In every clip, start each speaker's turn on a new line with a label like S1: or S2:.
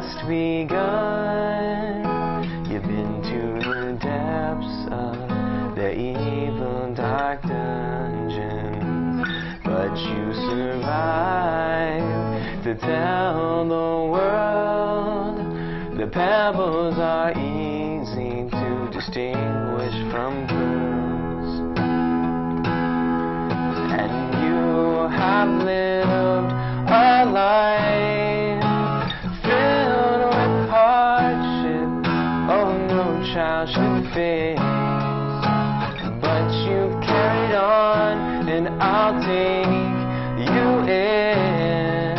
S1: just begun, you've been to the depths of the evil dark dungeon, but you survived to tell the world the pebbles are easy to distinguish from pearls. And you have lived But you've carried on, and I'll take you in,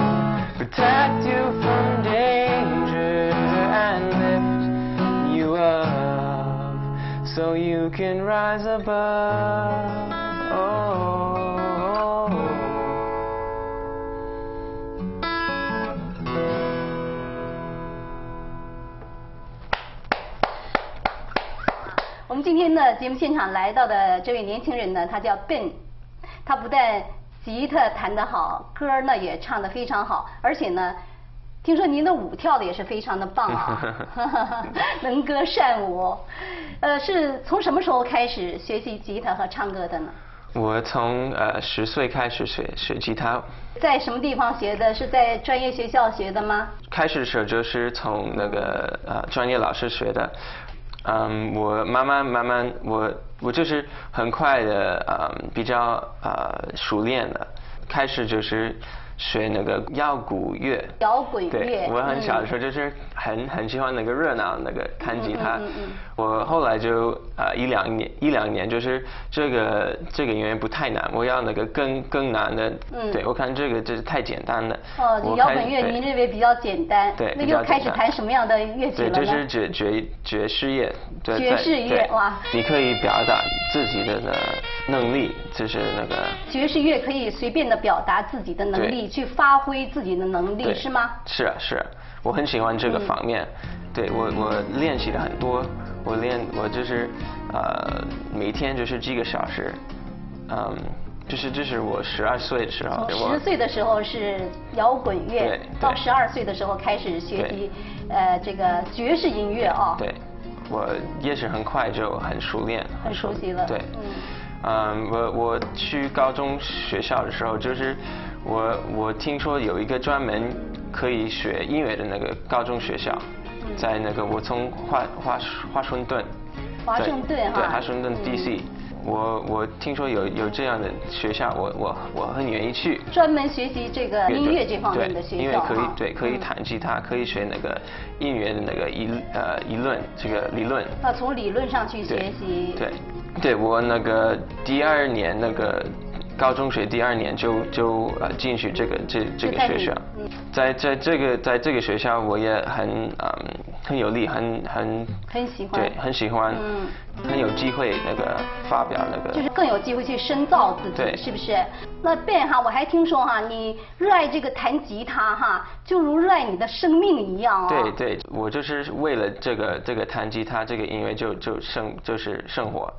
S1: protect you from danger, and lift you up so you can rise above. Oh.
S2: 们今天呢，节目现场来到的这位年轻人呢，他叫 Ben，他不但吉他弹得好，歌儿呢也唱得非常好，而且呢，听说您的舞跳的也是非常的棒啊，能歌善舞。呃，是从什么时候开始学习吉他和唱歌的呢？
S1: 我从呃十岁开始学学吉他，
S2: 在什么地方学的？是在专业学校学的吗？
S1: 开始的时候就是从那个呃专业老师学的，嗯，我慢慢慢慢我我就是很快的嗯比较呃熟练的，开始就是学那个摇滚乐。
S2: 摇滚乐
S1: 对，我很小的时
S2: 嗯
S1: 候就是很很喜欢那个热闹那个弹吉他
S2: 嗯嗯嗯嗯。
S1: 我后来就呃一两年一两年就是这个这个音乐不太难，我要那个更更难的。
S2: 嗯
S1: 对我看这个就是太简单了。
S2: 哦，摇滚乐您认为比较简单，
S1: 对
S2: 那又开始弹什么样的乐曲
S1: 对，
S2: 了呢？
S1: 就是爵爵爵士乐，
S2: 爵士乐哇
S1: 你可以表达自己的的能力，就是那个
S2: 爵士乐可以随便的表达自己的能力，去发挥自己的能力，是吗？
S1: 是啊是啊，我很喜欢这个方面，对我我练习了很多，我练我就是呃每天就是几个小时，嗯，就是这是我十二岁的时候，
S2: 十岁的时候是摇滚乐
S1: 对，
S2: 到十二岁的时候开始学习呃这个爵士音乐啊。
S1: 对，我也是很快就很熟练，
S2: 很熟悉了。
S1: 对，
S2: 嗯
S1: 嗯，我我去高中学校的时候，就是我我听说有一个专门可以学音乐的那个高中学校，
S2: 嗯
S1: 在那个我从华华华盛顿，
S2: 华盛顿哈
S1: 对，华盛顿
S2: 嗯
S1: DC，我我听说有有这样的学校，我我我很愿意去。
S2: 专门学习这个音乐这方面的学
S1: 对，因为可以对可以
S2: 嗯
S1: 弹吉他，可以学那个音乐的那个一呃理论这个理论。
S2: 要从理论上去学习。
S1: 对，对我那个第二年那个高中学第二年就就呃进去这个这这个学校。
S2: 嗯，
S1: 在在这个在这个学校我也很嗯很有力，很很
S2: 很喜欢。
S1: 对，很喜欢，
S2: 嗯。
S1: 很有机会那个发表那个，
S2: 就是更有机会去深造自己，
S1: 对。
S2: 是不是？那 Ben 哈，我还听说哈，你热爱这个弹吉他哈，就如热爱你的生命一样哦。
S1: 对对，我就是为了这个这个弹吉他这个音乐就就生就是生活，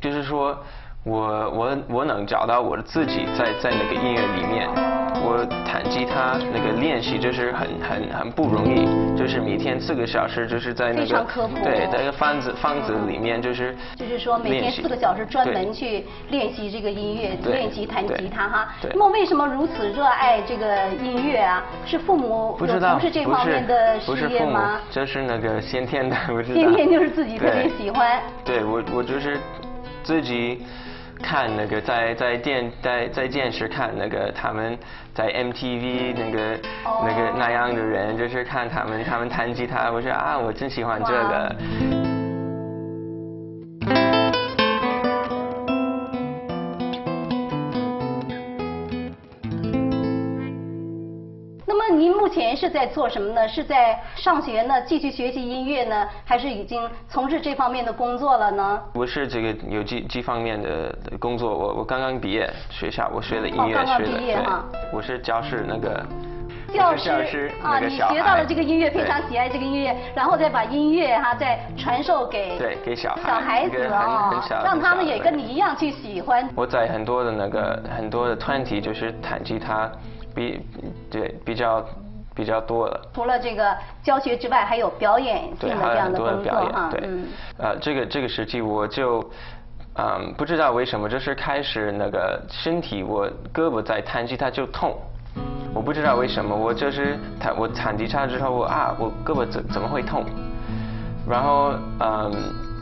S1: 就是说我我我能找到我自己在在那个音乐里面，我弹吉他那个练习就是很很很不容易，就是每天四个小时就是在那
S2: 非常
S1: 个
S2: 刻苦
S1: 对在一个房子房子里面就是
S2: 就是说每天四个小时专门去练习这个音乐，练习弹吉他哈。那么为什么如此热爱这个音乐啊？是父母有从事这方面的
S1: 不是父母
S2: 事业吗？，
S1: 这是那个先天的，不知道。
S2: 天天就是自己特别喜欢。
S1: 对我我就是自己看那个在在电在在电视看那个他们在 MTV 那个、那个那样的人，就是看他们他们弹吉他，我说啊我真喜欢这个。
S2: 前是在做什么呢？是在上学呢，继续学习音乐呢，还是已经从事这方面的工作了呢？
S1: 我是这个有这这方面的的工作，我我刚刚毕业学校，我学了音乐，
S2: 哦刚刚
S1: 学了
S2: 毕业哈
S1: 对，我是教室那个。
S2: 教
S1: 师
S2: 啊，你学到了这个音乐，非常喜爱这个音乐，然后再把音乐哈再传授给
S1: 对给小孩
S2: 小孩子
S1: 啊
S2: 哦，让他们也跟你一样去喜欢。
S1: 我在很多的那个很多的团体就是弹吉他，比对比较比较多了。
S2: 除了这个教学之外，还有表演性
S1: 对，
S2: 的
S1: 还有很
S2: 这样的工
S1: 多的表演，
S2: 作哈，
S1: 对，
S2: 嗯。
S1: 呃，这个这个时期我就，嗯，不知道为什么，就是开始那个身体，我胳膊在弹吉他就痛，我不知道为什么，我就是弹我弹吉他之后，我啊，我胳膊怎怎么会痛？然后嗯，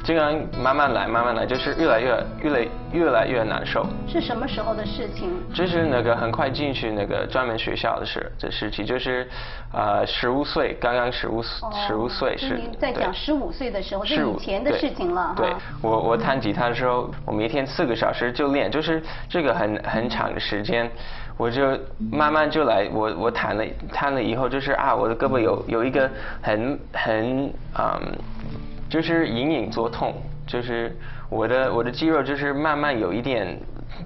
S1: 这样慢慢来，慢慢来，就是越来越越来越来越难受。
S2: 是什么时候的事情？
S1: 就是那个很快进去那个专门学校的事这事情，就是呃十五岁，刚刚十五十五岁
S2: 是您在讲十五岁的时候，这
S1: 15
S2: 以前的事情了哈。
S1: 对，我我弹吉他的时候，我每天四个小时就练，就是这个很很长的时间，我就慢慢就来，我我弹了弹了以后，就是啊，我的胳膊有有一个很很嗯，就是隐隐作痛，就是我的我的肌肉就是慢慢有一点。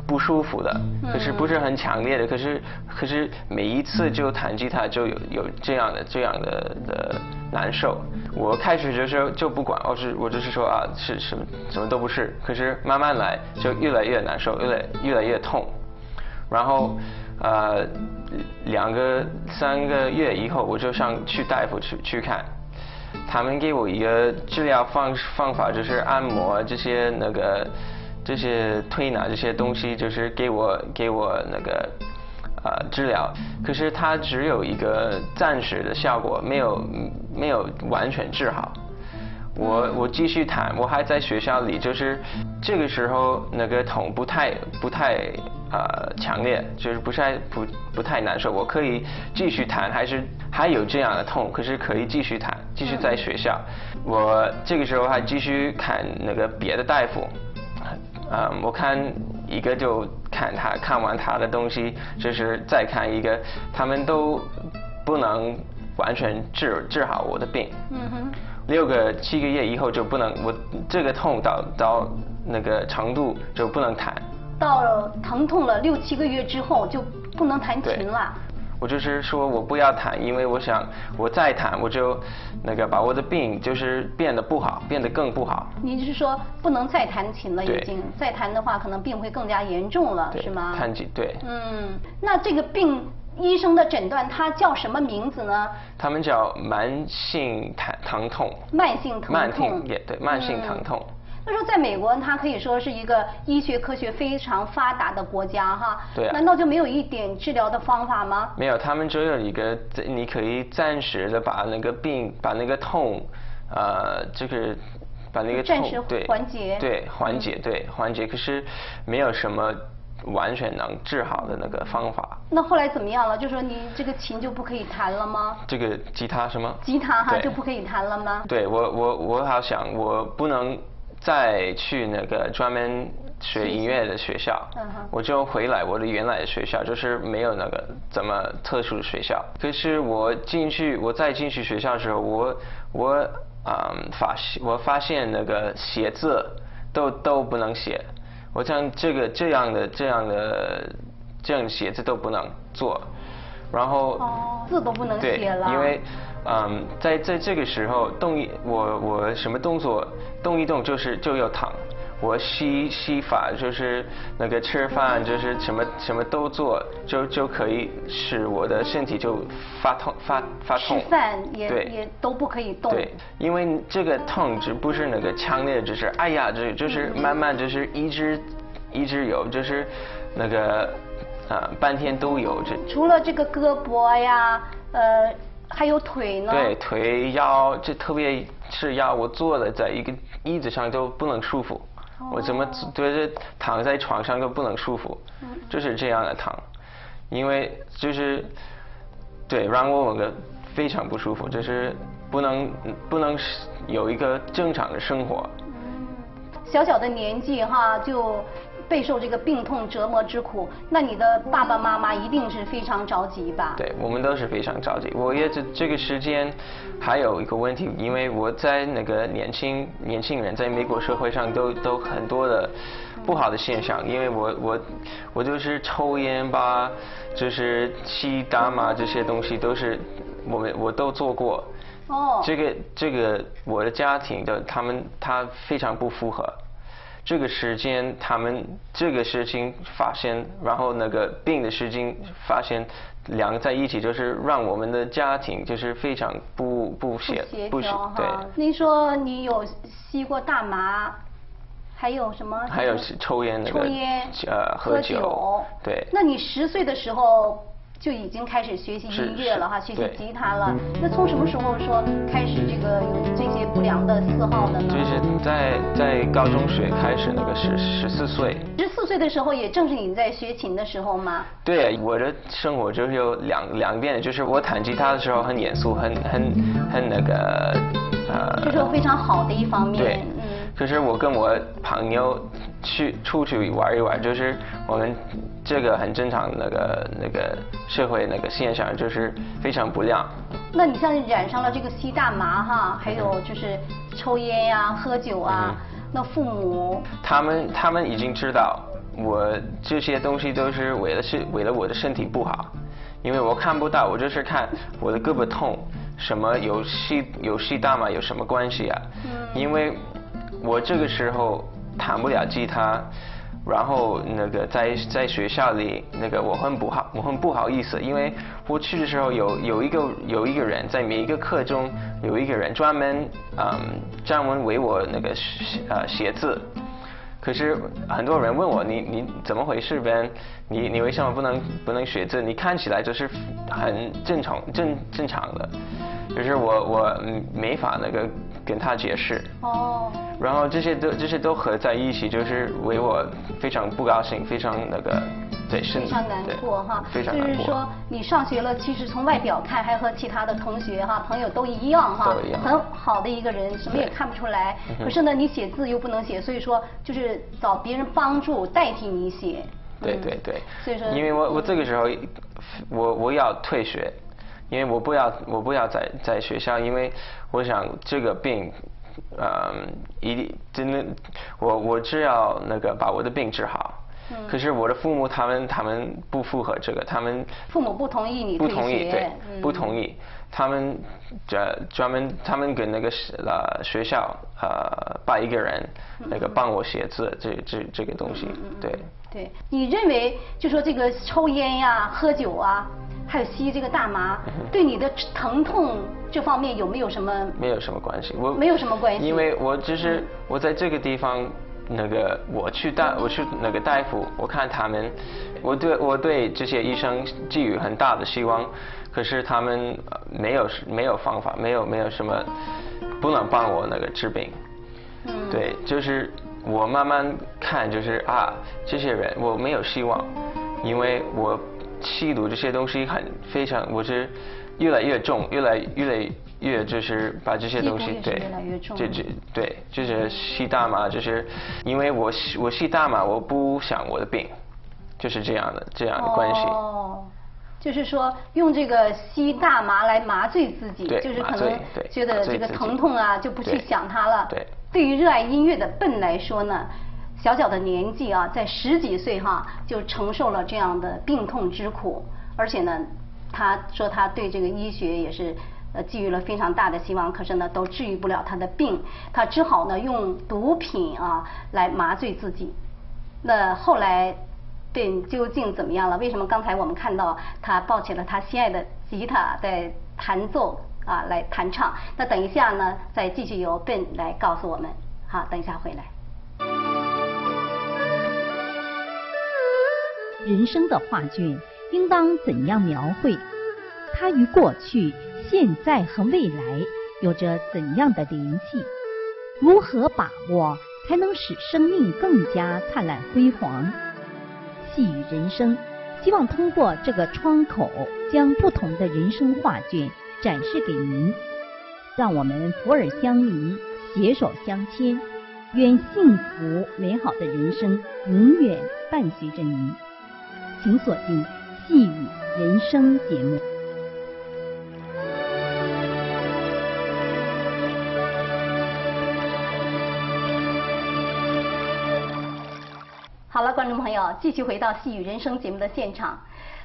S1: 不舒服的，可是不是很强烈的，可是可是每一次就弹吉他就有有这样的这样的的难受。我开始就是就不管，我是我就是说啊是什么什么都不是，可是慢慢来就越来越难受，越来越来越痛。然后呃两个三个月以后，我就上去大夫去去看，他们给我一个治疗方方法，就是按摩这些那个这些推拿这些东西，就是给我给我那个呃治疗。可是它只有一个暂时的效果，没有没有完全治好。我我继续弹，我还在学校里，就是这个时候那个痛不太不太呃强烈，就是不太不不太难受，我可以继续弹，还是还有这样的痛，可是可以继续弹，继续在学校。我这个时候还继续看那个别的大夫，嗯，我看一个就看他看完他的东西，就是再看一个，他们都不能完全治治好我的病。
S2: 嗯哼。
S1: 六个七个月以后就不能，我这个痛到到那个程度就不能弹。
S2: 到疼痛了六七个月之后就不能弹琴了。
S1: 我就是说我不要弹，因为我想我再弹我就那个把我的病就是变得不好，变得更不好。
S2: 你就是说不能再弹琴了，已经再弹的话，可能病会更加严重了，是吗？
S1: 弹琴对。
S2: 嗯，那这个病医生的诊断它叫什么名字呢？
S1: 他们叫慢性疼疼痛。
S2: 慢性疼痛。
S1: 慢性也对，慢性疼痛。
S2: 那说在美国，它可以说是一个医学科学非常发达的国家哈。
S1: 对啊
S2: 难道就没有一点治疗的方法吗？
S1: 没有，他们只有一个，你可以暂时的把那个病，把那个痛，呃，就是把那个痛
S2: 暂时
S1: 对
S2: 缓解
S1: 对缓解对缓解，可是没有什么完全能治好的那个方法。
S2: 那后来怎么样了？就说你这个琴就不可以弹了吗？
S1: 这个吉他什么？
S2: 吉他哈就不可以弹了吗？
S1: 对我我我好想我不能再去那个专门学音乐的学校，我就回来我的原来的学校，就是没有那个怎么特殊的学校。可是我进去，我再进去学校的时候，我我嗯发现我发现那个写字都都不能写，我像这个这样的这样的这样写字都不能做，然后
S2: 哦，字都不能，写了。
S1: 因为嗯，在在这个时候动一我我什么动作动一动就是就要躺，我吸吸法就是那个吃饭就是什么什么都做就就可以使我的身体就发痛发发痛。
S2: 吃饭也
S1: 对
S2: 也都不可以动。
S1: 对，因为这个痛只不是那个强烈，只是哎呀，就就是慢慢就是一直一直有，就是那个啊、半天都有这。
S2: 除了这个胳膊呀，呃，还有腿呢。
S1: 对，腿腰，这特别是腰，我坐了在一个椅子上都不能舒服，我怎么
S2: 哦
S1: 对着躺在床上都不能舒服，
S2: 嗯
S1: 就是这样的躺，因为就是对让我个非常不舒服，就是不能不能有一个正常的生活。
S2: 小小的年纪哈，就备受这个病痛折磨之苦，那你的爸爸妈妈一定是非常着急吧？
S1: 对，我们都是非常着急。我也这这个时间还有一个问题，因为我在那个年轻年轻人在美国社会上都都很多的不好的现象，因为我我我就是抽烟吧，就是吸大麻这些东西都是我们我都做过。
S2: 哦。
S1: 这个这个我的家庭的他们他非常不符合。这个时间，他们这个事情发现，然后那个病的事情发现，两个在一起，就是让我们的家庭就是非常不不协
S2: 不协调哈。您说你有吸过大麻，还有什么？
S1: 还有抽烟那个。
S2: 抽烟。
S1: 呃，喝酒。对。
S2: 那你十岁的时候？就已经开始学习音乐了哈，学习吉他了。那从什么时候说开始这个有这些不良的嗜好的呢？
S1: 就是在在高中学开始那个十十四岁。
S2: 十四岁的时候，也正是你在学琴的时候吗？
S1: 对，我的生活就是有两两遍，就是我弹吉他的时候很严肃，很很很那个
S2: 呃。就是非常好的一方面。
S1: 对。可是我跟我朋友去出去玩一玩，就是我们这个很正常那个那个社会那个现象，就是非常不亮。
S2: 那你像染上了这个吸大麻哈，还有就是抽烟呀、喝酒啊，那父母
S1: 他们他们已经知道我这些东西都是为了是为了我的身体不好，因为我看不到，我就是看我的胳膊痛，什么有吸有吸大麻有什么关系啊？嗯，因为。我这个时候弹不了吉他，然后那个在在学校里那个我很不好，我很不好意思，因为我去的时候有有一个有一个人在每一个课中有一个人专门嗯专门为我那个呃写字，可是很多人问我你你怎么回事呗？你你为什么不能不能写字？你看起来就是很正常正正常的，就是我我没法那个。跟他解释，哦，然后这些都这些都合在一起，就是为我非常不高兴，非常那个，对，
S2: 非常难过哈，
S1: 非常难
S2: 过。就是说你上学了，其实从外表看还和其他的同学哈朋友都一样哈，很好的一个人，什么也看不出来。可是呢，你写字又不能写，所以说就是找别人帮助代替你写。
S1: 对对对。
S2: 所以说，
S1: 因为我我这个时候我我要退学。因为我不要，我不要在在学校，因为我想这个病，嗯，一定真的，我我只要那个把我的病治好。嗯。可是我的父母他们他们不符合这个，他们。
S2: 父母不同意你
S1: 不同意，对，不同意。他们专专门，他们跟那个呃学校呃派一个人，那个帮我写字，这这这个东西，对。
S2: 对，你认为就说这个抽烟呀、喝酒啊。还有吸这个大麻，对你的疼痛这方面有没有什么？
S1: 没有什么关系，我
S2: 没有什么关系。
S1: 因为我只是我在这个地方，那个我去大我去那个大夫，我看他们，我对我对这些医生寄予很大的希望，可是他们没有没有方法，没有没有什么不能帮我那个治病。嗯。对，就是我慢慢看，就是啊，这些人我没有希望，因为我。吸毒这些东西很非常，我是越来越重，越来越来越就是把这些东西对，这这对就是吸大麻，就是因为我吸我吸大麻，我不想我的病，就是这样的这样的关系。
S2: 哦，就是说用这个吸大麻来麻醉自己，就是可能觉得这个疼痛啊就不去想它了。
S1: 对，
S2: 对于热爱音乐的笨来说呢。小小的年纪啊，在十几岁哈就承受了这样的病痛之苦，而且呢，他说他对这个医学也是呃寄予了非常大的希望，可是呢都治愈不了他的病，他只好呢用毒品啊来麻醉自己。那后来病究竟怎么样了？为什么刚才我们看到他抱起了他心爱的吉他在弹奏啊来弹唱？那等一下呢再继续由 Ben 来告诉我们。好，等一下回来。
S3: 人生的画卷应当怎样描绘？它与过去、现在和未来有着怎样的联系？如何把握才能使生命更加灿烂辉煌？细雨人生，希望通过这个窗口，将不同的人生画卷展示给您。让我们福尔相离，携手相牵。愿幸福美好的人生永远伴随着您。请锁定《细雨人生》节目。
S2: 好了，观众朋友，继续回到《细雨人生》节目的现场。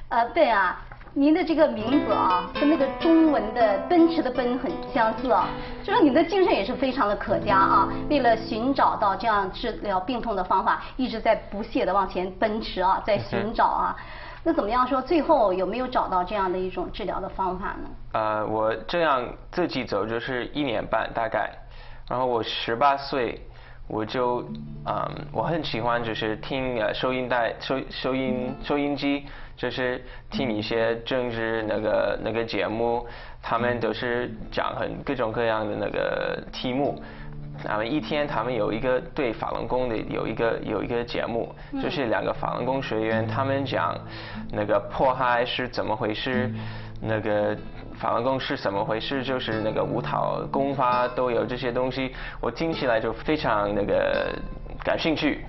S2: 呃，对啊，您的这个名字啊，跟那个中文的奔驰的奔很相似啊，就说你的精神也是非常的可嘉啊。为了寻找到这样治疗病痛的方法，一直在不懈的往前奔驰啊，在寻找啊。那怎么样说？最后有没有找到这样的一种治疗的方法呢？
S1: 呃，我这样自己走就是一年半大概，然后我十八岁。我就嗯，我很喜欢就是听呃收音带收收音收音机，就是听一些政治那个那个节目，他们都是讲很各种各样的那个题目。他们一天他们有一个对法轮功的有一个有一个节目，就是两个法轮功学员他们讲那个迫害是怎么回事，那个。法轮功是怎么回事？就是那个舞蹈功法都有这些东西，我听起来就非常那个感兴趣，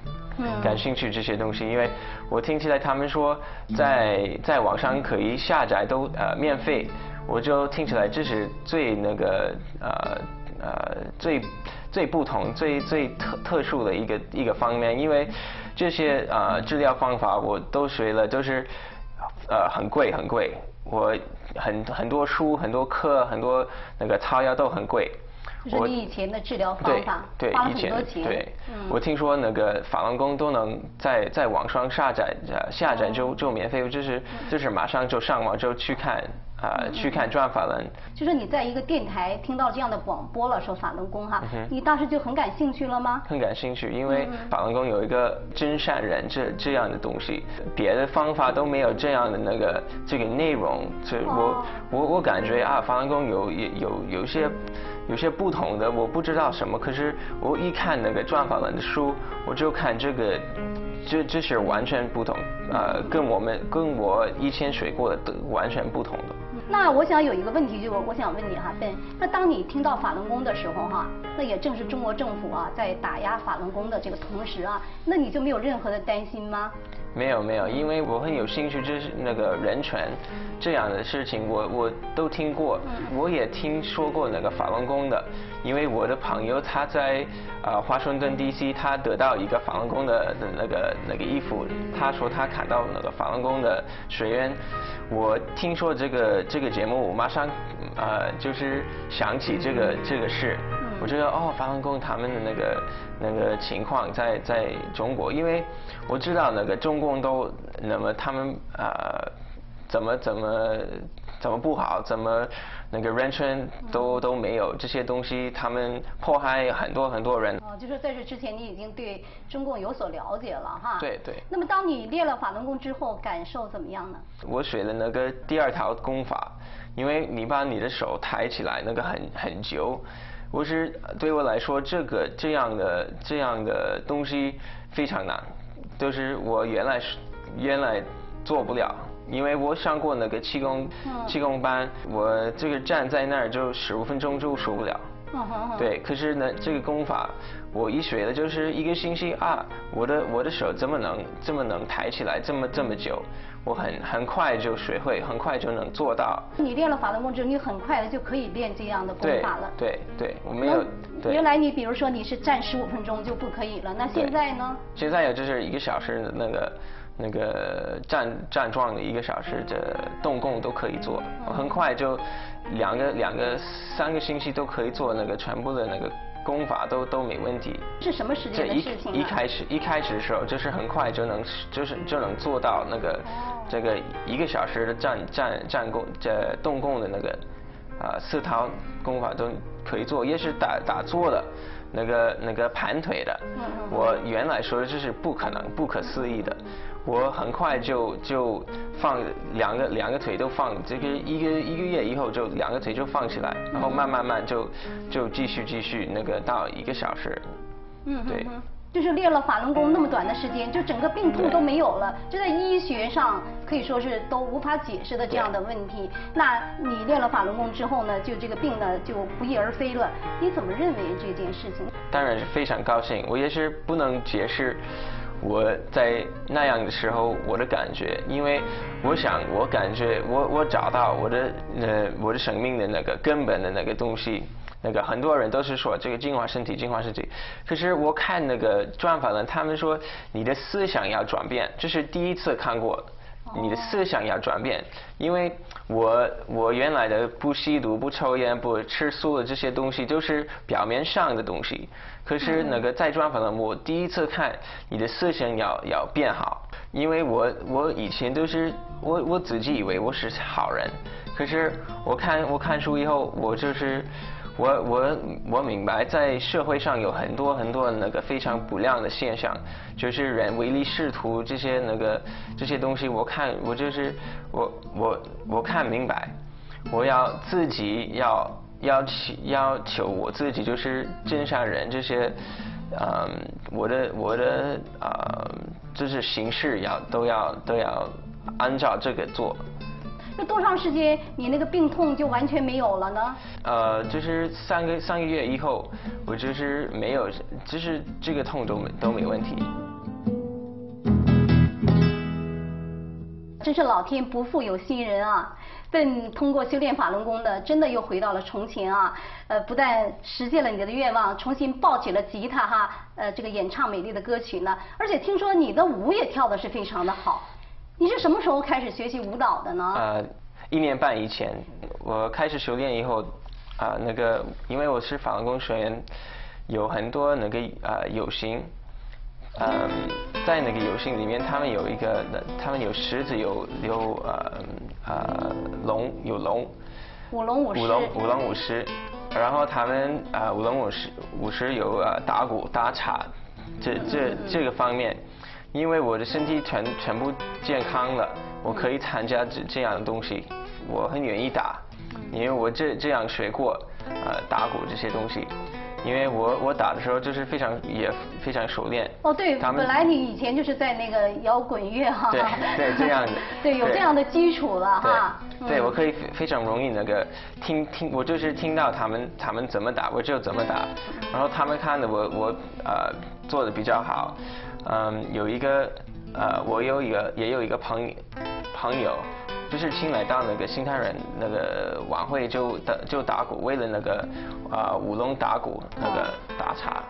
S1: 感兴趣这些东西，因为我听起来他们说在在网上可以下载都呃免费，我就听起来这是最那个呃呃最最不同最最特特殊的一个一个方面，因为这些呃治疗方法我都学了，都是呃很贵很贵。我很很多书、很多课、很多那个草药都很贵。
S2: 就是你以前的治疗方法花了很多钱。
S1: 对，我听说那个法轮功都能在在网上下载，下载就就免费，就是就是马上就上网就去看。啊，去看转法轮。
S2: 就是你在一个电台听到这样的广播了，说法轮功哈，你当时就很感兴趣了吗？
S1: 很感兴趣，因为法轮功有一个真善人这这样的东西，别的方法都没有这样的那个这个内容。所以我我我感觉啊，法轮功有有有有些有些不同的，我不知道什么，可是我一看那个转法轮的书，我就看这个。这这是完全不同，呃，跟我们跟我以前学过的都完全不同的。
S2: 那我想有一个问题，就我我想问你哈笨那当你听到法轮功的时候哈，那也正是中国政府啊在打压法轮功的这个同时啊，那你就没有任何的担心吗？
S1: 没有没有，因为我很有兴趣，就是那个人权这样的事情，我我都听过，我也听说过那个法轮功的，因为我的朋友他在啊华盛顿 D.C. 他得到一个法轮功的的那个那个衣服，他说他看到那个法轮功的学员，我听说这个这个节目，我马上呃就是想起这个这个事。我觉得哦，法轮功他们的那个那个情况在在中国，因为我知道那个中共都那么他们呃怎么怎么怎么不好，怎么那个人权都都没有这些东西，他们迫害很多很多人。
S2: 哦，就是在这之前你已经对中共有所了解了哈。
S1: 对对。
S2: 那么当你练了法轮功之后，感受怎么样呢？
S1: 我学了那个第二条功法，因为你把你的手抬起来，那个很很久。我是对我来说，这个这样的这样的东西非常难，就是我原来是原来做不了，因为我上过那个气功气功班，我这个站在那儿就十五分钟就受不了。对，可是呢，这个功法我一学的就是一个星期啊，我的我的手怎么能这么能抬起来这么这么久？我很很快就学会，很快就能做到。
S2: 你练了法轮功之后，你很快的就可以练这样的功法了。
S1: 对对，我没有。
S2: 原来你比如说你是站十五分钟就不可以了，那现在呢？
S1: 现在也就是一个小时的那个那个站站桩的一个小时的动功都可以做，很快就两个两个三个星期都可以做那个全部的那个。功法都都没问题。
S2: 是什么时间的事情
S1: 一开始一开始的时候，就是很快就能就是就能做到那个这个一个小时的站站站功这动功的那个啊四套功法都可以做，也是打打坐的。那个那个盘腿的，我原来说的这是不可能、不可思议的。我很快就就放两个两个腿都放，这个一个一个月以后就两个腿就放起来，然后慢慢慢就就继续继续那个到一个小时。
S2: 嗯，对。就是练了法轮功那么短的时间，就整个病痛都没有了，就在医学上可以说是都无法解释的这样的问题。那你练了法轮功之后呢，就这个病呢就不翼而飞了。你怎么认为这件事情？
S1: 当然是非常高兴，我也是不能解释我在那样的时候我的感觉，因为我想我感觉我我找到我的呃我的生命的那个根本的那个东西。那个很多人都是说这个净化身体，净化身体。可是我看那个专访呢，他们说你的思想要转变，这是第一次看过。你的思想要转变，因为我我原来的不吸毒、不抽烟、不吃素的这些东西都是表面上的东西。可是那个在专访呢，我第一次看你的思想要要变好，因为我我以前都是我我自己以为我是好人，可是我看我看书以后，我就是。我我我明白，在社会上有很多很多那个非常不良的现象，就是人唯利是图这些那个这些东西，我看我就是我我我看明白，我要自己要要求要求我自己就是镇上人这些，嗯，我的我的啊，就是形式要都要都要按照这个做。
S2: 那多长时间你那个病痛就完全没有了呢？
S1: 呃，就是三个三个月以后，我就是没有，就是这个痛都没都没问题。
S2: 真是老天不负有心人啊！笨通过修炼法轮功的，真的又回到了从前啊！呃，不但实现了你的愿望，重新抱起了吉他哈，呃，这个演唱美丽的歌曲呢，而且听说你的舞也跳的是非常的好。你是什么时候开始学习舞蹈的呢？呃，
S1: 一年半以前，我开始修炼以后，啊，那个因为我是法轮功学员，有很多那个啊有形，嗯，在那个有形里面，他们有一个，他们有狮子，有有呃呃龙，有龙，
S2: 舞龙舞狮，
S1: 舞龙舞龙舞狮，然后他们啊舞龙舞狮舞狮有呃打鼓打叉，这这这个方面。因为我的身体全全部健康了，我可以参加这这样的东西，我很愿意打，因为我这这样学过，呃，打鼓这些东西，因为我我打的时候就是非常也非常熟练。
S2: 哦，对，本来你以前就是在那个摇滚乐哈。
S1: 对对，这样的。
S2: 对，有这样的基础了哈。
S1: 对，我可以非常容易那个听听，我就是听到他们他们怎么打，我就怎么打，然后他们看的我我呃做的比较好。嗯，有一个呃，我有一个也有一个朋朋友，就是新来到那个新泰人那个晚会就打就打鼓，为了那个啊舞龙打鼓那个打
S2: 茶。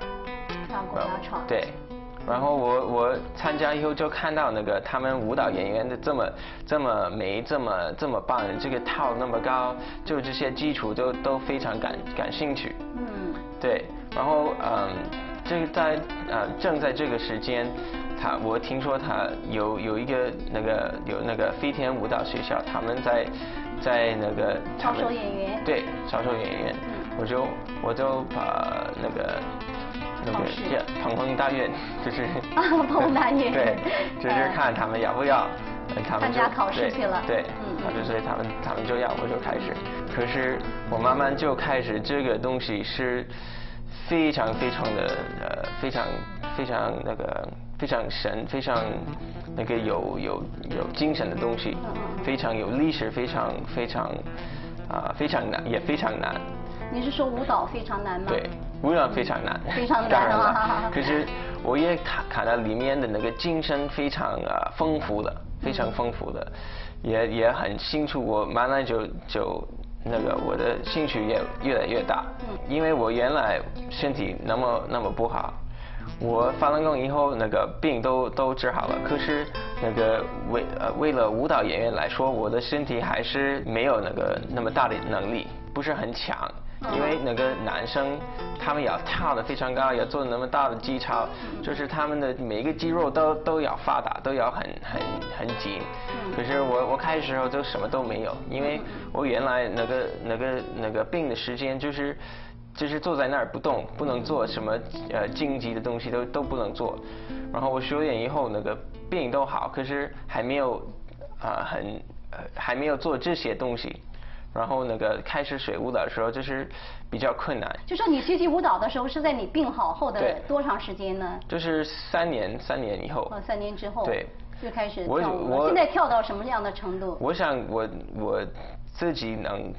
S2: 打鼓打场。
S1: 对，然后我我参加以后就看到那个他们舞蹈演员的这么这么美，这么这么棒，这个套那么高，就这些基础都都非常感感兴趣。嗯。对，然后嗯。这个在呃正在这个时间，他我听说他有有一个那个有那个飞天舞蹈学校，他们在在那个
S2: 招收演员，
S1: 对招收演员，我就我就把那个那个叫鹏鹏大院，就是
S2: 啊鹏鹏大院，
S1: 对，就是看他们要不要，他们
S2: 参加考试去了，
S1: 对，他就所以他们他们就要我就开始，可是我慢慢就开始这个东西是。非常非常的呃，非常非常那个非常神，非常那个有有有精神的东西，非常有历史，非常非常啊非常难，也非常难。
S2: 你是说舞蹈非常难吗？
S1: 对，舞蹈非常难。
S2: 非常难
S1: 啊！可是我也看看到里面的那个精神非常啊丰富的，非常丰富的，也也很清楚。我慢慢就就。那个我的兴趣也越来越大，因为我原来身体那么那么不好，我发了功以后那个病都都治好了，可是那个为呃为了舞蹈演员来说，我的身体还是没有那个那么大的能力，不是很强。因为那个男生，他们要跳的非常高，要做那么大的肌操，就是他们的每一个肌肉都都要发达，都要很很很紧。可是我我开始时候就什么都没有，因为我原来那个那个那个病的时间就是就是坐在那儿不动，不能做什么呃竞技的东西都都不能做。然后我修炼以后那个病都好，可是还没有啊很呃还没有做这些东西。然后那个开始学舞蹈的时候，就是比较困难。
S2: 就说你学习舞蹈的时候是在你病好后的多长时间呢？
S1: 就是三年，三年以后。
S2: 哦，三年之后。
S1: 对。
S2: 就开始
S1: 我
S2: 跳。
S1: 我
S2: 现在跳到什么样的程度？
S1: 我想我我自己能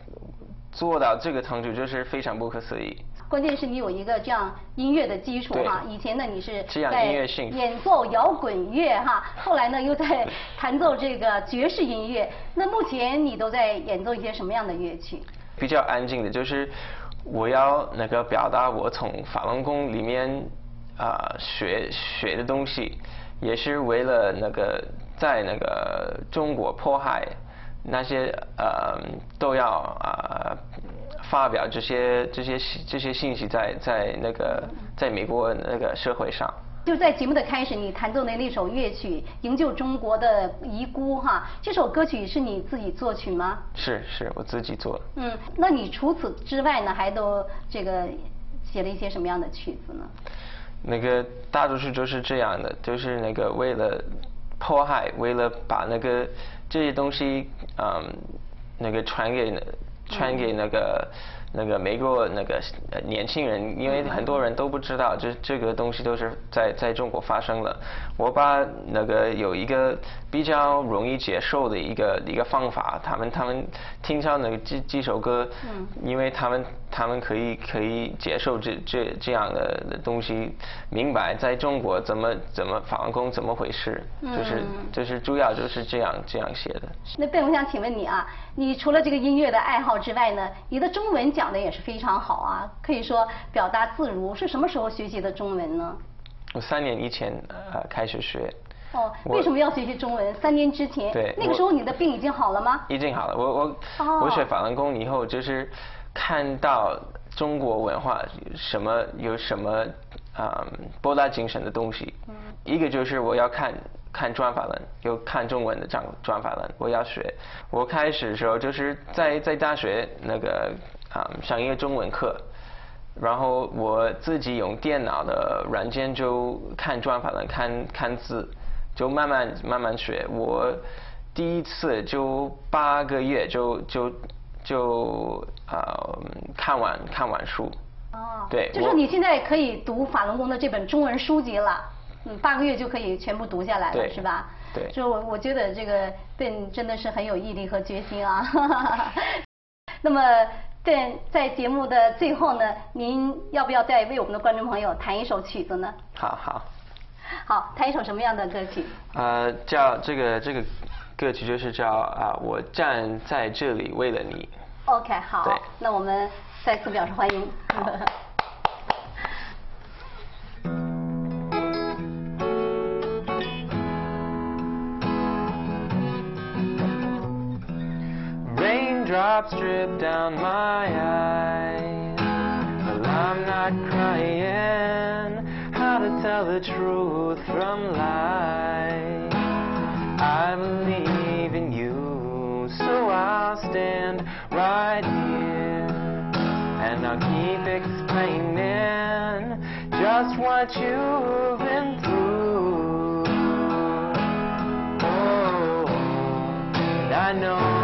S1: 做到这个程度，就是非常不可思议。
S2: 关键是你有一个这样音乐的基础
S1: 对
S2: 哈，以前呢你是
S1: 这样
S2: 在
S1: 音乐性
S2: 演奏摇滚乐哈，后来呢又在弹奏这个爵士音乐。那目前你都在演奏一些什么样的乐器？
S1: 比较安静的，就是我要那个表达我从法轮功里面啊、学学的东西，也是为了那个在那个中国迫害那些呃都要啊、发表这些这些这些信息在在那个在美国那个社会上。
S2: 就在节目的开始，你弹奏的那首乐曲《营救中国的遗孤》哈，这首歌曲是你自己作曲吗？
S1: 是是，我自己做的。
S2: 嗯，那你除此之外呢，还都这个写了一些什么样的曲子呢？
S1: 那个大多数就是这样的，就是那个为了迫害，为了把那个这些东西，嗯，那个传给传给那个、那个美国那个呃年轻人，因为很多人都不知道这这个东西都是在在中国发生了。我把那个有一个比较容易接受的一个一个方法，他们他们听上那个这这首歌，
S2: 嗯
S1: 因为他们他们可以可以接受这这这样的的东西，明白在中国怎么怎么法轮功怎么回事，就是
S2: 嗯
S1: 就是主要就是这样这样写的。
S2: 那贝，我想请问你啊，你除了这个音乐的爱好之外呢，你的中文讲的也是非常好啊，可以说表达自如。是什么时候学习的中文呢？
S1: 我三年以前呃开始学，
S2: 哦，为什么要学习中文？三年之前，
S1: 对
S2: 那个时候你的病已经好了吗？
S1: 已经好了。我我、
S2: 哦
S1: 我学法轮功以后，就是看到中国文化什么有什么啊、嗯博大精深的东西。
S2: 嗯
S1: 一个就是我要看看转法轮，有看中文的转转法轮，我要学。我开始的时候就是在在大学那个啊、嗯上一个中文课。然后我自己用电脑的软件就看转法轮，看看字，就慢慢慢慢学。我第一次就八个月就就就呃看完看完书。
S2: 哦，
S1: 对
S2: 就是你现在可以读法轮功的这本中文书籍了，嗯，八个月就可以全部读下来了，是吧？
S1: 对
S2: 就我我觉得这个邓真的是很有毅力和决心啊。那么邓在节目的最后呢，您要不要再为我们的观众朋友弹一首曲子呢？
S1: 好好，
S2: 好，弹一首什么样的歌曲？
S1: 呃，叫这个这个歌曲就是叫啊、我站在这里为了你。
S2: OK，好，那我们再次表示欢迎。
S1: Raindrops drip down my eyes. Well, I'm not crying. How to tell the truth from lies? I believe in you, so I'll stand right here. And I'll keep explaining just what you've been through. Oh, I know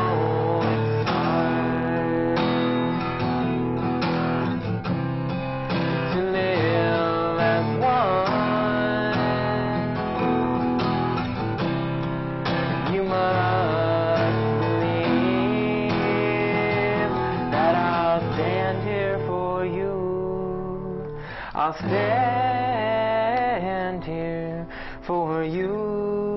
S1: I'll stand here for you.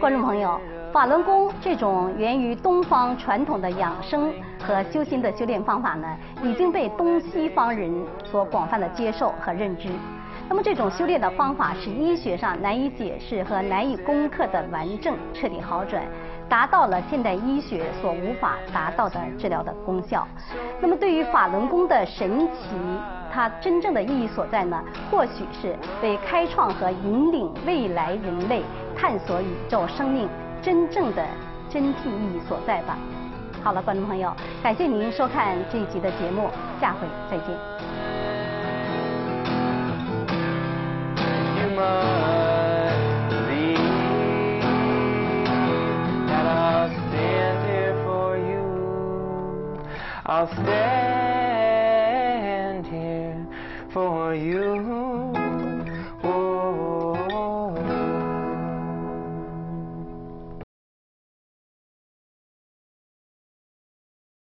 S2: 观众朋友，法轮功这种源于东方传统的养生和修心的修炼方法呢，已经被东西方人所广泛的接受和认知。那么这种修炼的方法是医学上难以解释和难以攻克的顽症彻底好转，达到了现代医学所无法达到的治疗的功效。那么对于法轮功的神奇，它真正的意义所在呢？或许是为开创和引领未来人类探索宇宙生命真正的真谛意义所在吧。好了，观众朋友，感谢您收看这一集的节目，下回再见。
S1: I'll stand here for you.